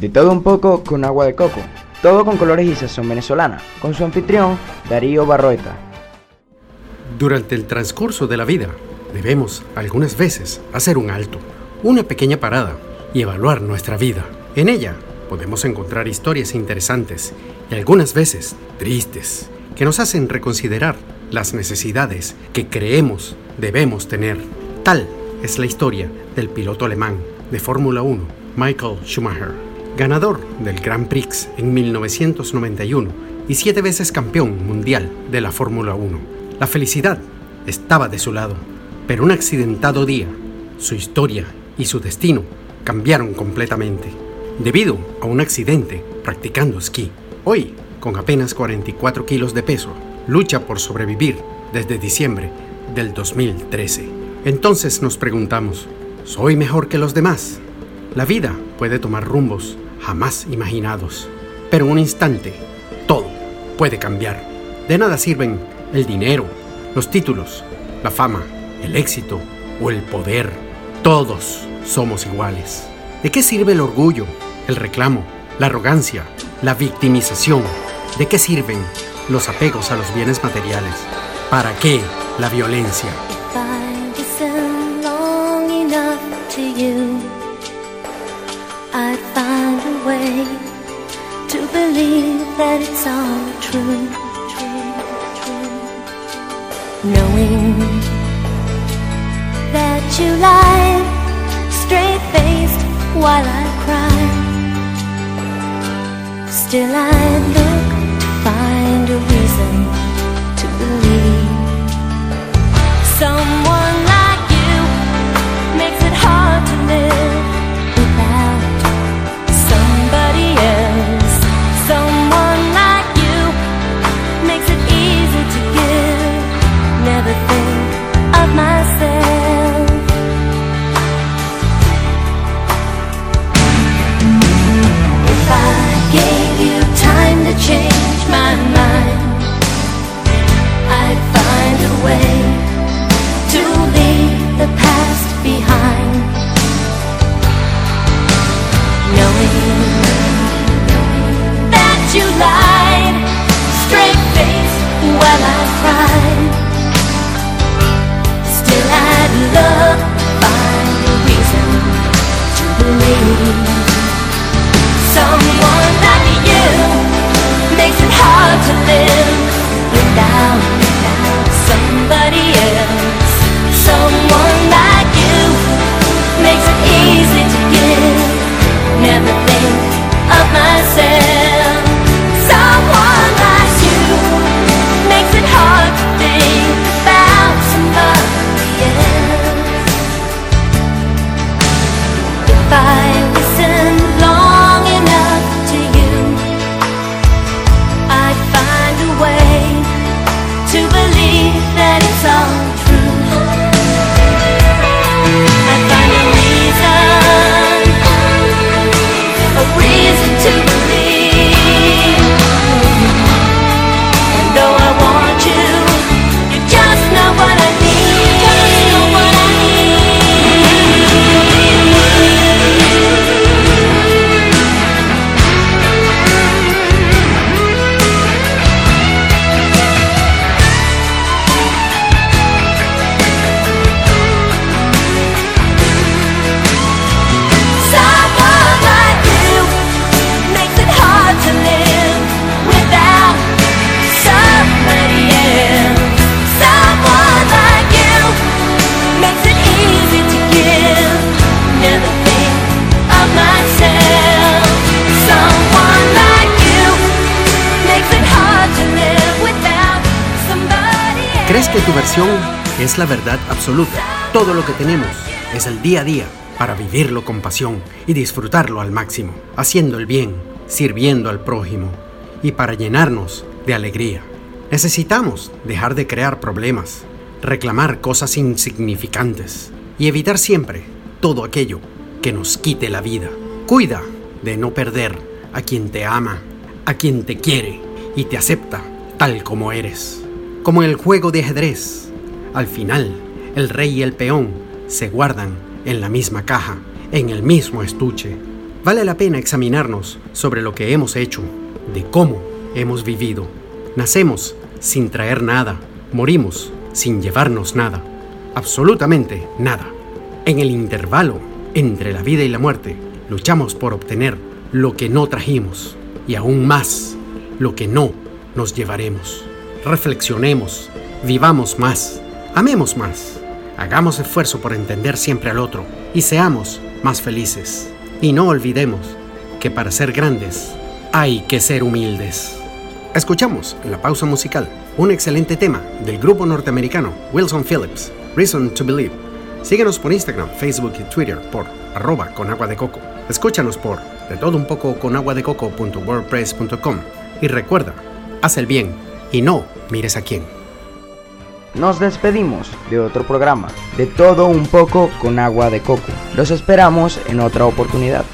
De todo un poco con agua de coco. Todo con colores y sazón venezolana. Con su anfitrión, Darío Barroeta. Durante el transcurso de la vida, debemos algunas veces hacer un alto, una pequeña parada y evaluar nuestra vida. En ella podemos encontrar historias interesantes y algunas veces tristes que nos hacen reconsiderar las necesidades que creemos debemos tener. Tal es la historia del piloto alemán de Fórmula 1, Michael Schumacher, ganador del Grand Prix en 1991 y siete veces campeón mundial de la Fórmula 1. La felicidad estaba de su lado, pero un accidentado día, su historia y su destino cambiaron completamente, debido a un accidente practicando esquí. Hoy, con apenas 44 kilos de peso, lucha por sobrevivir desde diciembre del 2013. Entonces nos preguntamos, ¿soy mejor que los demás? La vida puede tomar rumbos jamás imaginados, pero en un instante todo puede cambiar. De nada sirven el dinero, los títulos, la fama, el éxito o el poder. Todos somos iguales. ¿De qué sirve el orgullo, el reclamo, la arrogancia, la victimización? ¿De qué sirven los apegos a los bienes materiales? ¿Para qué la violencia? Way to believe that it's all true, true, true. Knowing that you lied straight faced while I cried. Still, I look to find a reason myself. ¿Crees que tu versión es la verdad absoluta? Todo lo que tenemos es el día a día para vivirlo con pasión y disfrutarlo al máximo, haciendo el bien, sirviendo al prójimo y para llenarnos de alegría. Necesitamos dejar de crear problemas, reclamar cosas insignificantes y evitar siempre todo aquello que nos quite la vida. Cuida de no perder a quien te ama, a quien te quiere y te acepta tal como eres. Como en el juego de ajedrez, al final el rey y el peón se guardan en la misma caja, en el mismo estuche. Vale la pena examinarnos sobre lo que hemos hecho, de cómo hemos vivido. Nacemos sin traer nada, morimos sin llevarnos nada, absolutamente nada. En el intervalo entre la vida y la muerte, luchamos por obtener lo que no trajimos y aún más lo que no nos llevaremos. Reflexionemos, vivamos más, amemos más, hagamos esfuerzo por entender siempre al otro y seamos más felices. Y no olvidemos que para ser grandes hay que ser humildes. Escuchamos en la pausa musical un excelente tema del grupo norteamericano Wilson Phillips, Reason to Believe. Síguenos por Instagram, Facebook y Twitter por arroba con agua de coco. Escúchanos por de todo un poco con agua de coco.wordpress.com y recuerda, haz el bien y no mires a quién. Nos despedimos de otro programa, de todo un poco con agua de coco. Los esperamos en otra oportunidad.